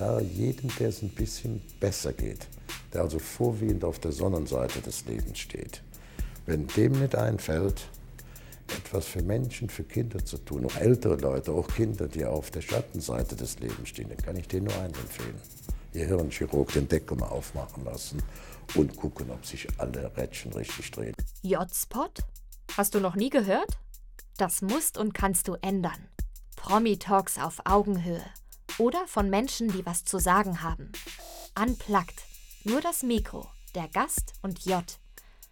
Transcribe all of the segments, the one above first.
sage jedem, der es ein bisschen besser geht, der also vorwiegend auf der Sonnenseite des Lebens steht, wenn dem nicht einfällt, etwas für Menschen, für Kinder zu tun, auch ältere Leute, auch Kinder, die auf der Schattenseite des Lebens stehen, dann kann ich denen nur eins empfehlen. Ihr Hirnchirurg den Deckel mal aufmachen lassen und gucken, ob sich alle Rädchen richtig drehen. J-Spot? Hast du noch nie gehört? Das musst und kannst du ändern. Promi-Talks auf Augenhöhe. Oder von Menschen, die was zu sagen haben. Unplugged. Nur das Mikro, der Gast und J.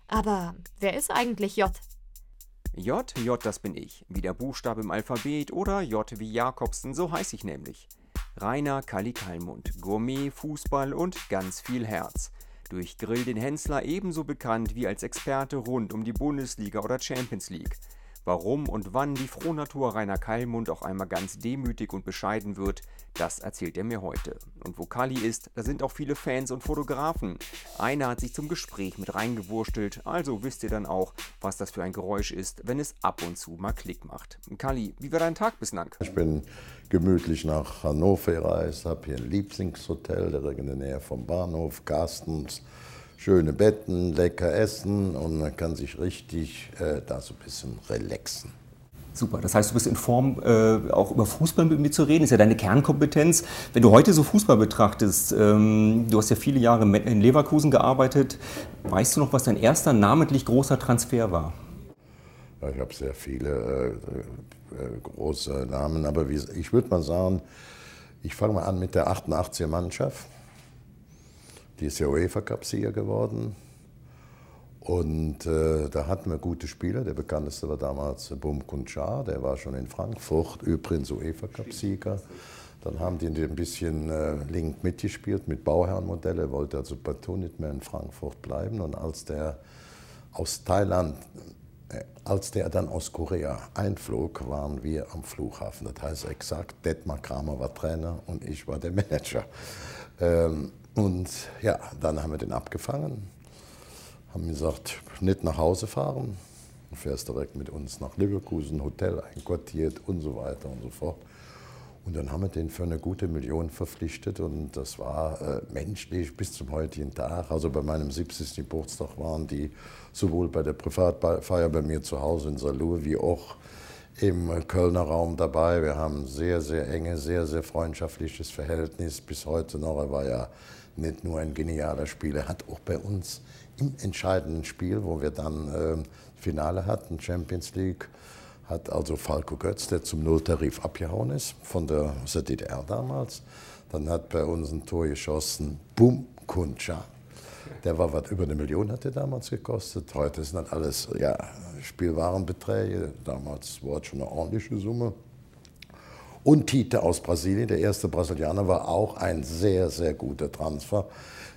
Aber wer ist eigentlich J? J, J, das bin ich. Wie der Buchstabe im Alphabet oder J wie Jakobsen, so heiße ich nämlich. Rainer Kalli Kalmund, Gourmet, Fußball und ganz viel Herz. Durch Grill den Hensler ebenso bekannt wie als Experte rund um die Bundesliga oder Champions League. Warum und wann die Frohnatur Rainer Kallmund auch einmal ganz demütig und bescheiden wird, das erzählt er mir heute. Und wo Kalli ist, da sind auch viele Fans und Fotografen. Einer hat sich zum Gespräch mit reingewurstelt, also wisst ihr dann auch, was das für ein Geräusch ist, wenn es ab und zu mal Klick macht. Kalli, wie war dein Tag bislang? Ich bin gemütlich nach Hannover gereist, habe hier ein Lieblingshotel direkt in der Nähe vom Bahnhof, Carstens schöne Betten, lecker essen und man kann sich richtig äh, da so ein bisschen relaxen. Super, das heißt, du bist in Form, äh, auch über Fußball mit mir zu reden, ist ja deine Kernkompetenz. Wenn du heute so Fußball betrachtest, ähm, du hast ja viele Jahre in Leverkusen gearbeitet, weißt du noch, was dein erster namentlich großer Transfer war? Ja, ich habe sehr viele äh, äh, große Namen, aber wie, ich würde mal sagen, ich fange mal an mit der 88er Mannschaft. Die ist ja UEFA-Cup-Sieger geworden. Und äh, da hatten wir gute Spieler. Der bekannteste war damals Bum Kunchar, der war schon in Frankfurt, übrigens UEFA-Cup-Sieger. Dann haben die ein bisschen äh, link mitgespielt mit Bauherrenmodelle, er wollte also partout nicht mehr in Frankfurt bleiben. Und als der aus Thailand, äh, als der dann aus Korea einflog, waren wir am Flughafen. Das heißt exakt, Detmar Kramer war Trainer und ich war der Manager. Ähm, und ja, dann haben wir den abgefangen, haben gesagt, nicht nach Hause fahren, du fährst direkt mit uns nach Leverkusen, Hotel einquartiert und so weiter und so fort. Und dann haben wir den für eine gute Million verpflichtet und das war äh, menschlich bis zum heutigen Tag. Also bei meinem 70. Geburtstag waren die sowohl bei der Privatfeier bei mir zu Hause in Salur wie auch im Kölner Raum dabei. Wir haben ein sehr, sehr enge, sehr, sehr freundschaftliches Verhältnis bis heute noch. Er war ja nicht nur ein genialer Spieler, hat auch bei uns im entscheidenden Spiel, wo wir dann äh, Finale hatten, Champions League, hat also Falco Götz, der zum Nulltarif abgehauen ist, von der, aus DDR damals, dann hat bei uns ein Tor geschossen, Bum Kuncha. Der war was über eine Million, hat der damals gekostet. Heute sind das alles ja, Spielwarenbeträge. Damals war es schon eine ordentliche Summe. Und Tite aus Brasilien, der erste Brasilianer, war auch ein sehr, sehr guter Transfer.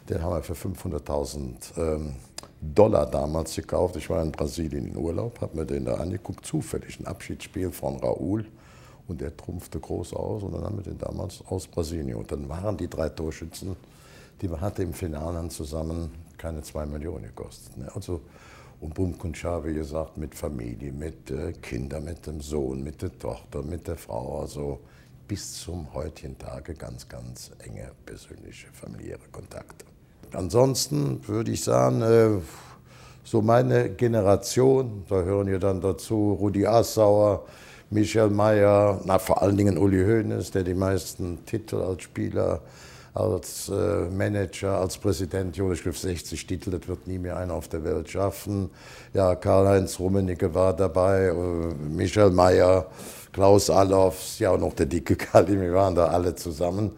Den haben wir für 500.000 ähm, Dollar damals gekauft. Ich war in Brasilien in Urlaub, habe mir den da angeguckt, zufällig ein Abschiedsspiel von Raúl. Und der trumpfte groß aus und dann haben wir den damals aus Brasilien. Und dann waren die drei Torschützen, die wir hatten im Finale zusammen keine zwei Millionen gekostet. Ne? Also und Bumkunschar, wie gesagt, mit Familie, mit äh, Kindern, mit dem Sohn, mit der Tochter, mit der Frau. Also bis zum heutigen Tage ganz, ganz enge persönliche, familiäre Kontakte. Ansonsten würde ich sagen, äh, so meine Generation, da hören ja dann dazu Rudi Assauer, Michael Mayer, na, vor allen Dingen Uli Hoeneß, der die meisten Titel als Spieler als äh, Manager, als Präsident Jonas Griff 60 Titel, das wird nie mehr einer auf der Welt schaffen. Ja, Karl-Heinz Rummenigge war dabei, äh, Michael Mayer, Klaus Allofs, ja und noch der dicke Kali, wir waren da alle zusammen.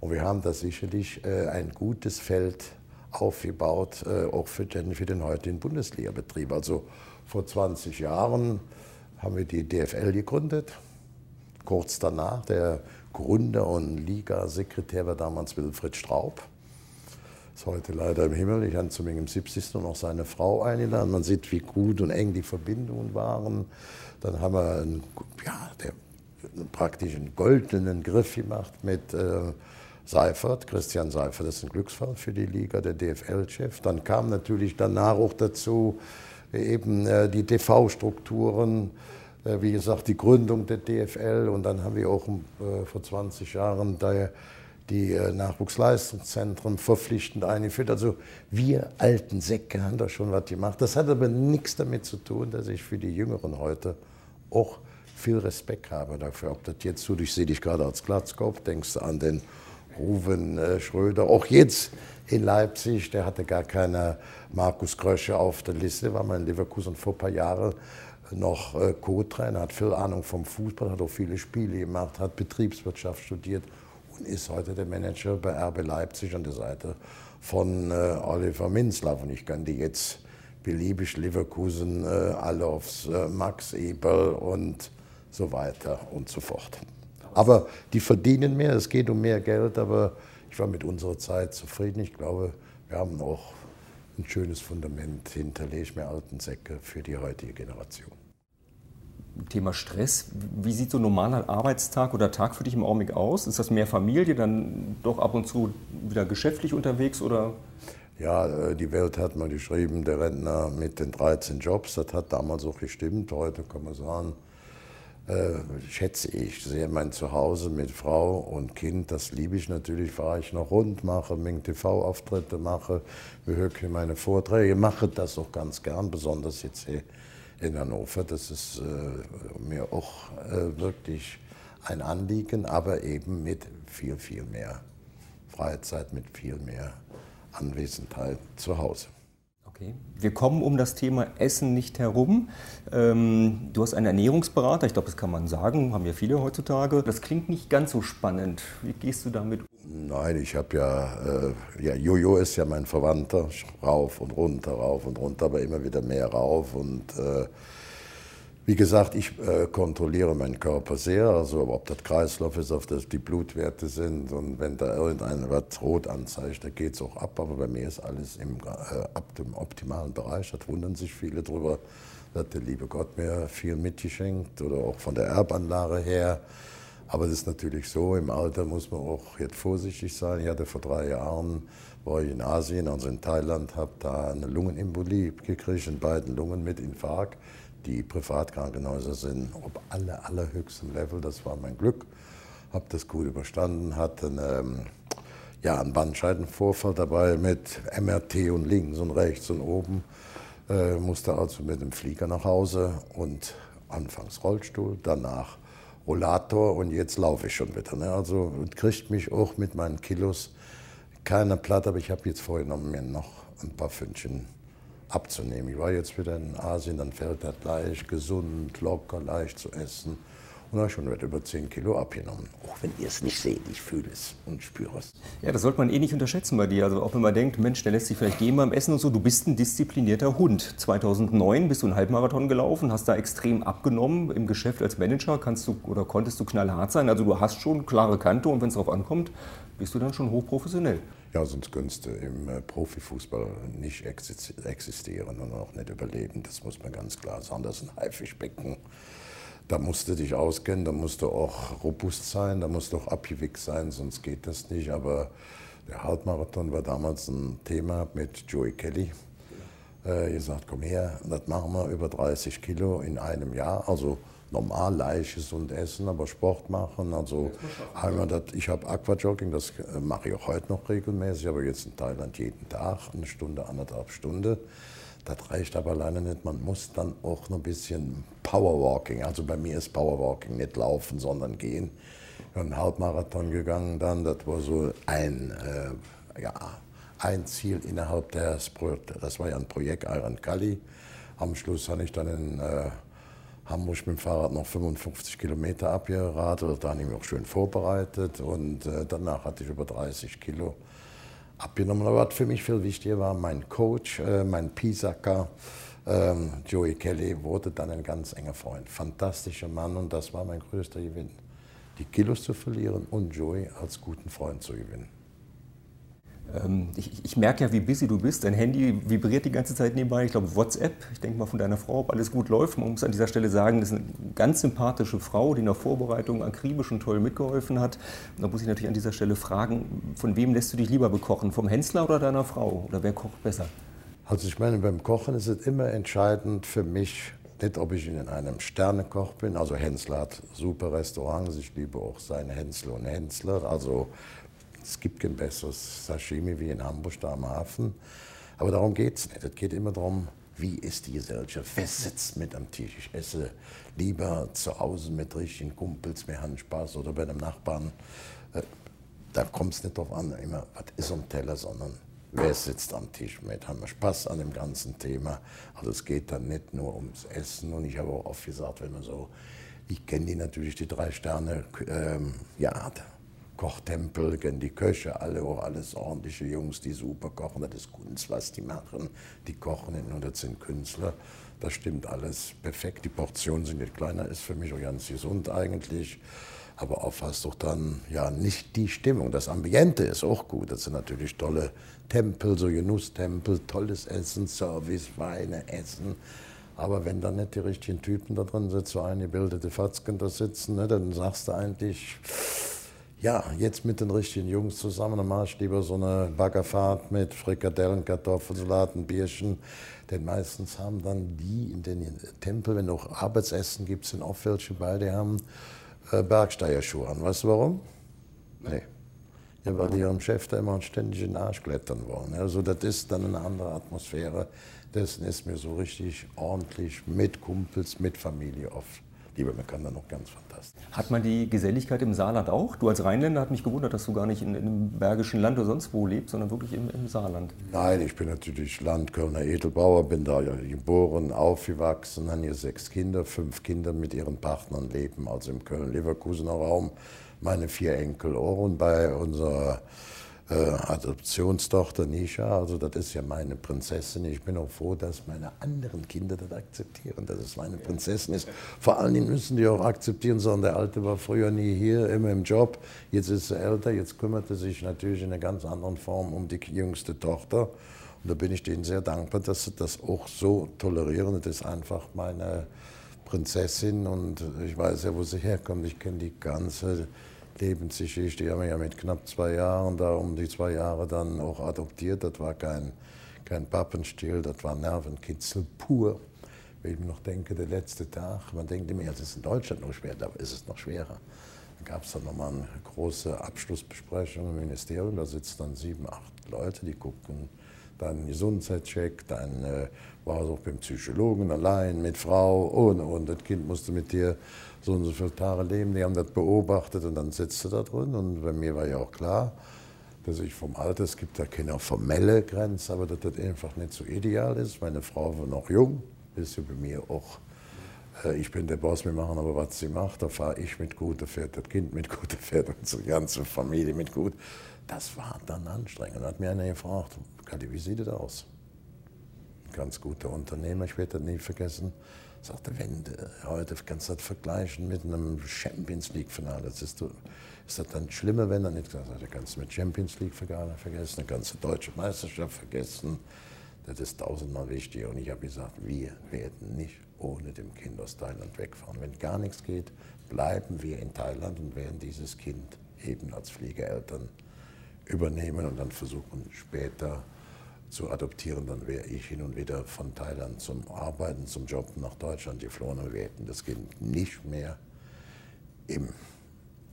Und wir haben da sicherlich äh, ein gutes Feld aufgebaut, äh, auch für den, für den heutigen Bundesliga-Betrieb. Also vor 20 Jahren haben wir die DFL gegründet. Kurz danach, der Gründer und Liga-Sekretär war damals Wilfried Straub. Ist heute leider im Himmel. Ich habe zu mir im 70. noch seine Frau eingeladen. Man sieht, wie gut und eng die Verbindungen waren. Dann haben wir einen, ja, der, praktisch einen goldenen Griff gemacht mit äh, Seifert, Christian Seifert. Das ist ein Glücksfall für die Liga, der DFL-Chef. Dann kam natürlich danach auch dazu eben äh, die TV-Strukturen wie gesagt, die Gründung der DFL und dann haben wir auch äh, vor 20 Jahren die äh, Nachwuchsleistungszentren verpflichtend eingeführt. Also wir alten Säcke haben da schon was gemacht. Das hat aber nichts damit zu tun, dass ich für die Jüngeren heute auch viel Respekt habe dafür. Ob das jetzt so, ich sehe dich gerade als Glatzkopf, denkst du an den Ruven äh, Schröder, auch jetzt in Leipzig, der hatte gar keine Markus Krösche auf der Liste, war mal in Leverkusen vor ein paar Jahren noch äh, Co-Trainer, hat viel Ahnung vom Fußball, hat auch viele Spiele gemacht, hat Betriebswirtschaft studiert und ist heute der Manager bei RB Leipzig an der Seite von äh, Oliver Minzlaff. Und ich kann die jetzt beliebig Leverkusen, äh, Allofs, äh, Max Ebel und so weiter und so fort. Aber die verdienen mehr, es geht um mehr Geld, aber ich war mit unserer Zeit zufrieden. Ich glaube, wir haben auch ein schönes Fundament hinterlegt, mehr alten Säcke für die heutige Generation. Thema Stress. Wie sieht so ein normaler Arbeitstag oder Tag für dich im Augenblick aus? Ist das mehr Familie, dann doch ab und zu wieder geschäftlich unterwegs oder? Ja, äh, die Welt hat mal geschrieben, der Rentner mit den 13 Jobs, das hat damals auch gestimmt. Heute kann man sagen, äh, schätze ich sehr mein Zuhause mit Frau und Kind. Das liebe ich natürlich, fahre ich noch rund, mache Ming TV-Auftritte, mache, behöke meine Vorträge, mache das auch ganz gern, besonders jetzt hier in Hannover. Das ist äh, mir auch äh, wirklich ein Anliegen, aber eben mit viel, viel mehr Freizeit, mit viel mehr Anwesenheit zu Hause. Okay. Wir kommen um das Thema Essen nicht herum. Ähm, du hast einen Ernährungsberater, ich glaube, das kann man sagen, haben ja viele heutzutage. Das klingt nicht ganz so spannend. Wie gehst du damit um? Nein, ich habe ja, äh, ja, Jojo ist ja mein Verwandter, rauf und runter, rauf und runter, aber immer wieder mehr rauf und äh, wie gesagt, ich äh, kontrolliere meinen Körper sehr, also ob das Kreislauf ist, ob das die Blutwerte sind und wenn da irgendein was rot anzeigt, da geht es auch ab, aber bei mir ist alles im, äh, ab dem optimalen Bereich, da wundern sich viele drüber, da hat der liebe Gott mir viel mitgeschenkt oder auch von der Erbanlage her. Aber das ist natürlich so, im Alter muss man auch jetzt vorsichtig sein. Ich hatte vor drei Jahren, war ich in Asien, also in Thailand, habe da eine Lungenembolie gekriegt, in beiden Lungen mit Infarkt die Privatkrankenhäuser sind auf aller, allerhöchstem Level. Das war mein Glück. Habe das gut überstanden, hatte einen, ja, einen Bandscheidenvorfall dabei mit MRT und links und rechts und oben. Äh, musste also mit dem Flieger nach Hause und anfangs Rollstuhl, danach Rollator und jetzt laufe ich schon wieder. Ne? Also kriegt mich auch mit meinen Kilos keiner platt, aber ich habe jetzt vorgenommen, mir noch ein paar Fündchen abzunehmen. Ich war jetzt wieder in Asien, dann fällt das leicht, gesund, locker, leicht zu essen. Und habe schon über 10 Kilo abgenommen. Auch wenn ihr es nicht seht, ich fühle es und spüre es. Ja, das sollte man eh nicht unterschätzen bei dir. Also auch wenn man denkt, Mensch, der lässt sich vielleicht gehen beim Essen und so. Du bist ein disziplinierter Hund. 2009 bist du einen Halbmarathon gelaufen, hast da extrem abgenommen. Im Geschäft als Manager kannst du oder konntest du knallhart sein. Also du hast schon klare Kante und wenn es darauf ankommt, bist du dann schon hochprofessionell. Ja, sonst könntest im äh, Profifußball nicht existieren und auch nicht überleben. Das muss man ganz klar sagen. Das ist ein Haifischbecken. Da musst du dich auskennen, da musst du auch robust sein, da musst du auch abgewichst sein, sonst geht das nicht. Aber der Halbmarathon war damals ein Thema mit Joey Kelly. Äh, ihr sagt, komm her, das machen wir über 30 Kilo in einem Jahr. Also normal leicht gesund essen, aber Sport machen. Also einmal das, ich habe Aquajogging, das äh, mache ich auch heute noch regelmäßig, aber jetzt in Thailand jeden Tag, eine Stunde, anderthalb Stunden. Das reicht aber alleine nicht. Man muss dann auch noch ein bisschen Powerwalking. Also bei mir ist Powerwalking nicht laufen, sondern gehen. Ich bin einen Halbmarathon gegangen dann. Das war so ein, äh, ja, ein Ziel innerhalb des Projekts. Das war ja ein Projekt Iron Kali. Am Schluss habe ich dann in äh, Hamburg mit dem Fahrrad noch 55 Kilometer abgeradelt. Da habe ich mich auch schön vorbereitet und äh, danach hatte ich über 30 Kilo abgenommen. Aber was für mich viel wichtiger war, mein Coach, äh, mein Pisacker, ähm, Joey Kelly, wurde dann ein ganz enger Freund. Fantastischer Mann und das war mein größter Gewinn. Die Kilos zu verlieren und Joey als guten Freund zu gewinnen. Ähm, ich, ich, merke ja, wie busy du bist. Dein Handy vibriert die ganze Zeit nebenbei. Ich glaube, WhatsApp. Ich denke mal von deiner Frau, ob alles gut läuft. Man muss an dieser Stelle sagen, das ist eine ganz sympathische Frau, die in der Vorbereitung akribisch und toll mitgeholfen hat. Und da muss ich natürlich an dieser Stelle fragen, von wem lässt du dich lieber bekochen? Vom Hensler oder deiner Frau? Oder wer kocht besser? Also ich meine, beim Kochen ist es immer entscheidend für mich, nicht ob ich in einem Sternekoch bin. Also Hensler hat super Restaurants. Ich liebe auch seine Hensler und Hensler. Also es gibt kein besseres Sashimi wie in Hamburg da am Hafen. Aber darum geht es nicht. Es geht immer darum, wie ist die Gesellschaft? Wer sitzt mit am Tisch? Ich esse lieber zu Hause mit richtigen Kumpels, wir haben Spaß oder bei einem Nachbarn. Äh, da kommt es nicht darauf an, immer, was ist am Teller, sondern wer sitzt am Tisch mit, haben wir Spaß an dem ganzen Thema. Also es geht dann nicht nur ums Essen und ich habe auch oft gesagt, wenn man so, ich kenne die natürlich, die drei Sterne, ähm, ja, Kochtempel, kennen die Köche, alle auch alles ordentliche Jungs, die super kochen. Das ist Kunst, was die machen. Die kochen nur, das sind Künstler. Das stimmt alles perfekt. Die Portionen sind nicht kleiner, ist für mich auch ganz gesund eigentlich. Aber oft hast du dann ja nicht die Stimmung. Das Ambiente ist auch gut. Das sind natürlich tolle Tempel, so Genusstempel, tolles Essen, Service, Weine, Essen. Aber wenn dann nicht die richtigen Typen da drin sitzen, so eingebildete Fatzken da sitzen, ne, dann sagst du eigentlich, ja, jetzt mit den richtigen Jungs zusammen, dann mache ich lieber so eine Baggerfahrt mit Frikadellen, Kartoffelsalat, ein Bierchen. Denn meistens haben dann die in den Tempel, wenn auch Arbeitsessen gibt, sind auch welche bei, die haben äh, Bergsteigerschuhe an. Weißt du warum? Nee. Ja, weil die ihrem Chef da immer ständig in den Arsch klettern wollen. Also das ist dann eine andere Atmosphäre. Dessen ist mir so richtig ordentlich mit Kumpels, mit Familie oft kann da noch ganz fantastisch. Hat man die Geselligkeit im Saarland auch? Du als Rheinländer hat mich gewundert, dass du gar nicht in, in einem bergischen Land oder sonst wo lebst, sondern wirklich im, im Saarland. Nein, ich bin natürlich Landkölner Edelbauer, bin da geboren, aufgewachsen, habe hier sechs Kinder, fünf Kinder mit ihren Partnern leben, also im Köln-Leverkusener Raum. Meine vier Enkel auch und bei unserer äh, Adoptionstochter Nisha, also das ist ja meine Prinzessin. Ich bin auch froh, dass meine anderen Kinder das akzeptieren, dass es meine Prinzessin ist. Vor allen Dingen müssen die auch akzeptieren, sondern der Alte war früher nie hier, immer im Job. Jetzt ist er älter, jetzt kümmert er sich natürlich in einer ganz anderen Form um die jüngste Tochter. Und da bin ich denen sehr dankbar, dass sie das auch so tolerieren. Das ist einfach meine Prinzessin und ich weiß ja, wo sie herkommt. Ich kenne die ganze Lebensgeschichte. Ich habe mich ja mit knapp zwei Jahren, da um die zwei Jahre dann auch adoptiert. Das war kein, kein Pappenstiel, das war Nervenkitzel pur. Wenn ich noch denke, der letzte Tag, man denkt immer, es ist in Deutschland noch schwer, aber ist es noch schwerer. Da gab es dann nochmal eine große Abschlussbesprechung im Ministerium, da sitzen dann sieben, acht Leute, die gucken dann Gesundheitscheck, dann äh, war es auch beim Psychologen allein, mit Frau, und, und das Kind musste mit dir so und so viele Tage leben. Die haben das beobachtet und dann sitzt du da drin. Und bei mir war ja auch klar, dass ich vom Alter, es gibt ja keine formelle Grenze, aber dass das einfach nicht so ideal ist. Meine Frau war noch jung, ist ja bei mir auch. Äh, ich bin der Boss, wir machen aber, was sie macht. Da fahre ich mit gut, da fährt das Kind mit gut, da fährt unsere ganze Familie mit gut. Das war dann anstrengend. Da hat mir einer gefragt, Kali, wie sieht das aus? Ein ganz guter Unternehmer, ich werde das nie vergessen sagte, wenn du heute kannst du das vergleichen mit einem Champions League-Finale. Ist, ist das dann schlimmer, wenn er nicht gesagt hat, kannst du mit Champions League-Finale vergessen, dann kannst du Deutsche Meisterschaft vergessen. Das ist tausendmal wichtiger. Und ich habe gesagt, wir werden nicht ohne dem Kind aus Thailand wegfahren. Wenn gar nichts geht, bleiben wir in Thailand und werden dieses Kind eben als Fliegereltern übernehmen und dann versuchen später zu adoptieren, dann wäre ich hin und wieder von Thailand zum Arbeiten, zum Job nach Deutschland geflohen und wir hätten das Kind nicht mehr im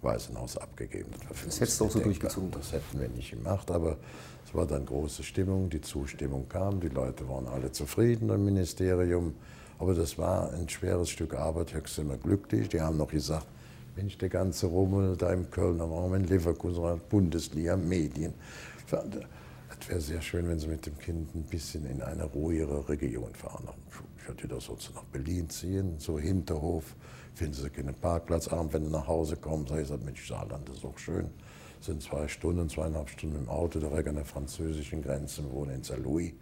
Waisenhaus abgegeben. Das, das hättest du auch so durchgezogen. Das hätten wir nicht gemacht, aber es war dann große Stimmung, die Zustimmung kam, die Leute waren alle zufrieden im Ministerium, aber das war ein schweres Stück Arbeit, ich war immer glücklich. Die haben noch gesagt, Mensch, der ganze Rummel da im Kölner Raum, in Leverkusen, Bundesliga, Medien, es wäre sehr schön, wenn Sie mit dem Kind ein bisschen in eine ruhigere Region fahren. Ich würde da so nach Berlin ziehen, so Hinterhof, finden Sie keinen Parkplatz. Abend, wenn Sie nach Hause kommen, sage ich, Mensch, Saarland ist auch schön. Sind zwei Stunden, zweieinhalb Stunden im Auto direkt an der französischen Grenze, wohnen in Saarlouis.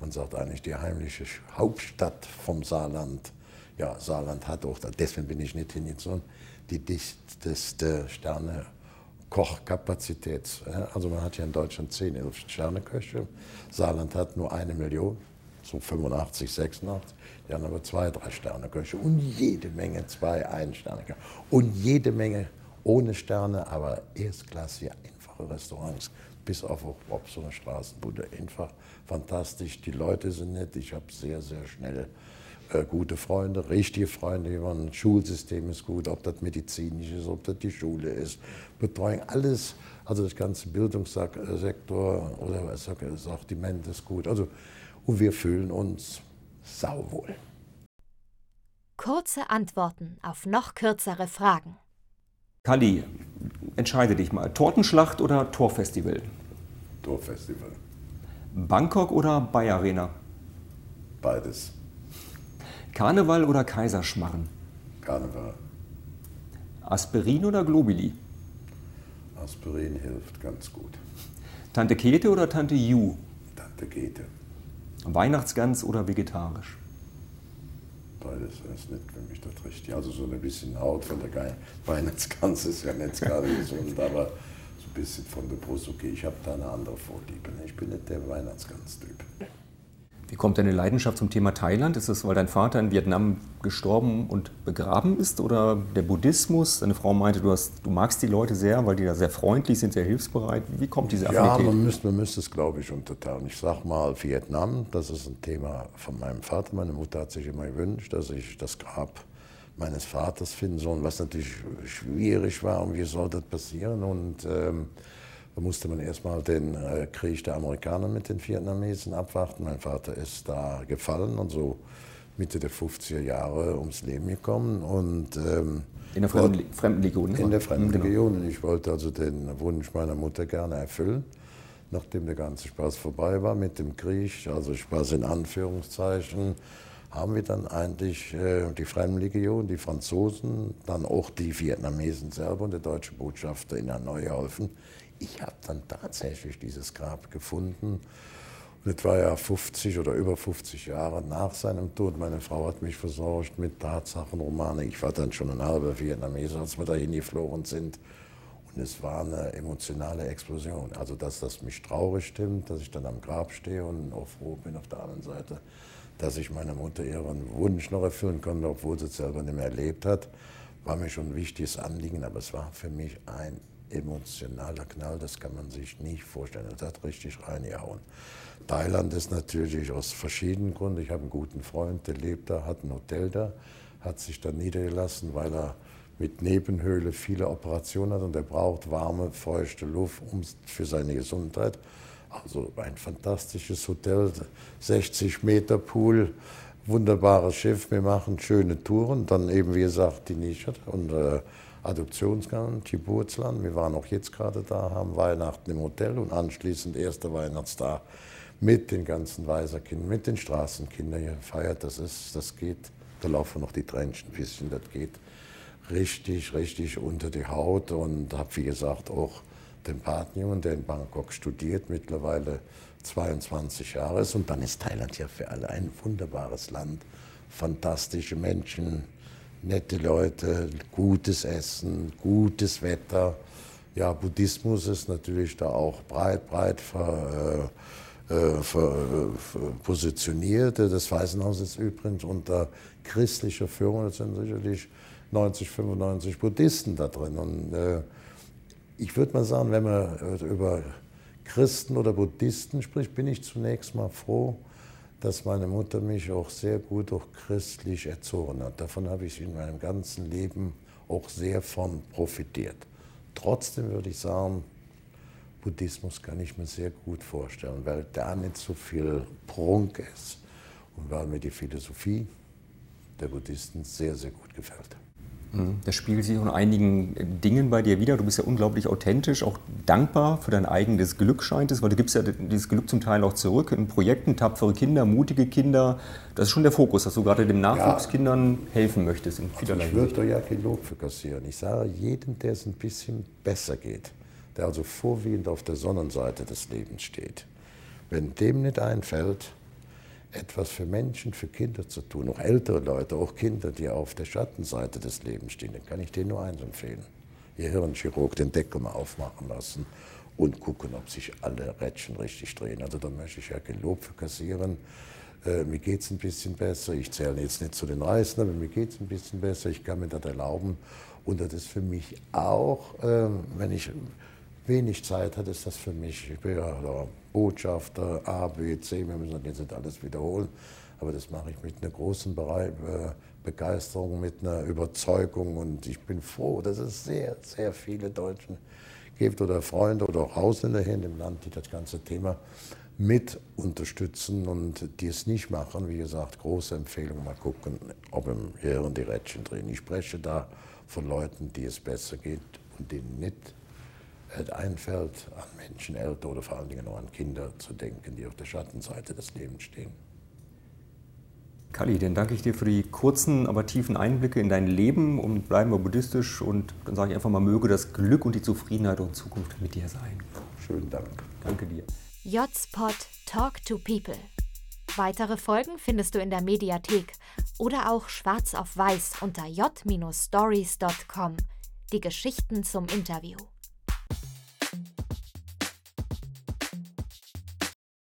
Man sagt eigentlich die heimliche Hauptstadt vom Saarland. Ja, Saarland hat auch, deswegen bin ich nicht hingezogen, die dichteste Sterne Kochkapazität. Also man hat ja in Deutschland 10, 11 Sterneköche. Saarland hat nur eine Million, so 85, 86. Die haben aber zwei, drei Sterneköche und jede Menge zwei, ein Sterneköche. Und jede Menge ohne Sterne, aber erstklassige, einfache Restaurants. Bis auf so eine Straßenbude. Einfach fantastisch. Die Leute sind nett. Ich habe sehr, sehr schnell äh, gute Freunde, richtige Freunde, das Schulsystem ist gut, ob das medizinisch ist, ob das die Schule ist, Betreuung, alles, also das ganze Bildungssektor oder das Sortiment ist gut. Also, und wir fühlen uns sauwohl. Kurze Antworten auf noch kürzere Fragen. Kali, entscheide dich mal. Tortenschlacht oder Torfestival? Torfestival. Bangkok oder Bayer Arena? Beides. Karneval oder Kaiserschmarren? Karneval. Aspirin oder Globuli? Aspirin hilft ganz gut. Tante Kete oder Tante Ju? Tante Kete. Weihnachtsgans oder vegetarisch? Beides ist nicht für mich das Richtige. Also so ein bisschen Haut von der Weihnachtsgans ist ja nicht gerade gesund, aber so ein bisschen von der Brust okay. Ich habe da eine andere Vorliebe. Ich bin nicht der Weihnachtsgans-Typ. Wie kommt deine Leidenschaft zum Thema Thailand? Ist es, weil dein Vater in Vietnam gestorben und begraben ist oder der Buddhismus? Deine Frau meinte, du, hast, du magst die Leute sehr, weil die da sehr freundlich sind, sehr hilfsbereit. Wie kommt diese Affinität? Ja, man müsste, man müsste es, glaube ich, unterteilen. Ich sage mal Vietnam, das ist ein Thema von meinem Vater. Meine Mutter hat sich immer gewünscht, dass ich das Grab meines Vaters finden soll, was natürlich schwierig war und wie soll das passieren. Und ähm, da musste man erstmal den äh, Krieg der Amerikaner mit den Vietnamesen abwarten. Mein Vater ist da gefallen und so Mitte der 50er Jahre ums Leben gekommen. Und, ähm, in der Fremden Fremdenlegion? In der Fremdenlegion. Genau. Und ich wollte also den Wunsch meiner Mutter gerne erfüllen, nachdem der ganze Spaß vorbei war mit dem Krieg, also Spaß in Anführungszeichen, haben wir dann eigentlich äh, die Fremdenlegion, die Franzosen, dann auch die Vietnamesen selber und der deutsche Botschafter in Hanoi geholfen, ich habe dann tatsächlich dieses Grab gefunden. Und es war ja 50 oder über 50 Jahre nach seinem Tod. Meine Frau hat mich versorgt mit Tatsachenromanen. Ich war dann schon ein halber Vietnameser, als wir dahin geflogen sind. Und es war eine emotionale Explosion. Also, dass das mich traurig stimmt, dass ich dann am Grab stehe und auch froh bin auf der anderen Seite, dass ich meiner Mutter ihren Wunsch noch erfüllen konnte, obwohl sie es selber nicht mehr erlebt hat, war mir schon ein wichtiges Anliegen. Aber es war für mich ein emotionaler Knall, das kann man sich nicht vorstellen. Das hat richtig reingehauen. Thailand ist natürlich aus verschiedenen Gründen. Ich habe einen guten Freund, der lebt da, hat ein Hotel da, hat sich da niedergelassen, weil er mit Nebenhöhle viele Operationen hat und er braucht warme, feuchte Luft für seine Gesundheit. Also ein fantastisches Hotel, 60 Meter Pool, wunderbares Schiff. Wir machen schöne Touren, dann eben wie gesagt die Nische und äh, Adoptionsland, Geburtsland. Wir waren auch jetzt gerade da, haben Weihnachten im Hotel und anschließend erster Weihnachtstag mit den ganzen Weiserkindern, mit den Straßenkindern gefeiert. Das ist, das geht, da laufen noch die Tränchen ein bisschen, das geht richtig, richtig unter die Haut und habe, wie gesagt, auch den Partnerjungen, der in Bangkok studiert, mittlerweile 22 Jahre ist. Und dann ist Thailand ja für alle ein wunderbares Land, fantastische Menschen, nette Leute, gutes Essen, gutes Wetter. Ja, Buddhismus ist natürlich da auch breit, breit ver, äh, äh ver, äh, positioniert. Das Waisenhaus ist übrigens unter christlicher Führung, das sind sicherlich 90, 95 Buddhisten da drin. Und äh, ich würde mal sagen, wenn man über Christen oder Buddhisten spricht, bin ich zunächst mal froh, dass meine Mutter mich auch sehr gut auch christlich erzogen hat. Davon habe ich in meinem ganzen Leben auch sehr von profitiert. Trotzdem würde ich sagen, Buddhismus kann ich mir sehr gut vorstellen, weil da nicht so viel Prunk ist und weil mir die Philosophie der Buddhisten sehr, sehr gut gefällt. Mhm. Das spiegelt sich in einigen Dingen bei dir wieder. Du bist ja unglaublich authentisch, auch dankbar für dein eigenes Glück scheint es, weil du gibst ja dieses Glück zum Teil auch zurück in Projekten, tapfere Kinder, mutige Kinder. Das ist schon der Fokus, dass du gerade den Nachwuchskindern ja. helfen möchtest in vielerlei also Ich würde ja kein Lob für kassieren. Ich sage jedem, der es ein bisschen besser geht, der also vorwiegend auf der Sonnenseite des Lebens steht, wenn dem nicht einfällt, etwas für Menschen, für Kinder zu tun, auch ältere Leute, auch Kinder, die auf der Schattenseite des Lebens stehen, dann kann ich denen nur eins empfehlen. Ihr Hirnchirurg den Deckel mal aufmachen lassen und gucken, ob sich alle Rädchen richtig drehen. Also da möchte ich ja kein Lob für kassieren. Äh, mir geht es ein bisschen besser. Ich zähle jetzt nicht zu den Reißen, aber mir geht es ein bisschen besser. Ich kann mir das erlauben. Und das ist für mich auch, äh, wenn ich wenig Zeit hat, ist das für mich, ich bin ja Botschafter, A, B, C, wir müssen das jetzt nicht alles wiederholen, aber das mache ich mit einer großen Be Begeisterung, mit einer Überzeugung. Und ich bin froh, dass es sehr, sehr viele Deutschen gibt oder Freunde oder auch Ausländer hier in dem Land, die das ganze Thema mit unterstützen und die es nicht machen. Wie gesagt, große Empfehlung, mal gucken, ob im Hirn die Rädchen drehen. Ich spreche da von Leuten, die es besser geht und denen nicht einfällt, an Menschen, älter oder vor allen Dingen auch an Kinder zu denken, die auf der Schattenseite des Lebens stehen. Kali, dann danke ich dir für die kurzen, aber tiefen Einblicke in dein Leben und bleiben wir buddhistisch und dann sage ich einfach mal, möge das Glück und die Zufriedenheit in Zukunft mit dir sein. Schönen Dank. Danke dir. J-Spot Talk to People. Weitere Folgen findest du in der Mediathek oder auch schwarz auf weiß unter j-stories.com. Die Geschichten zum Interview.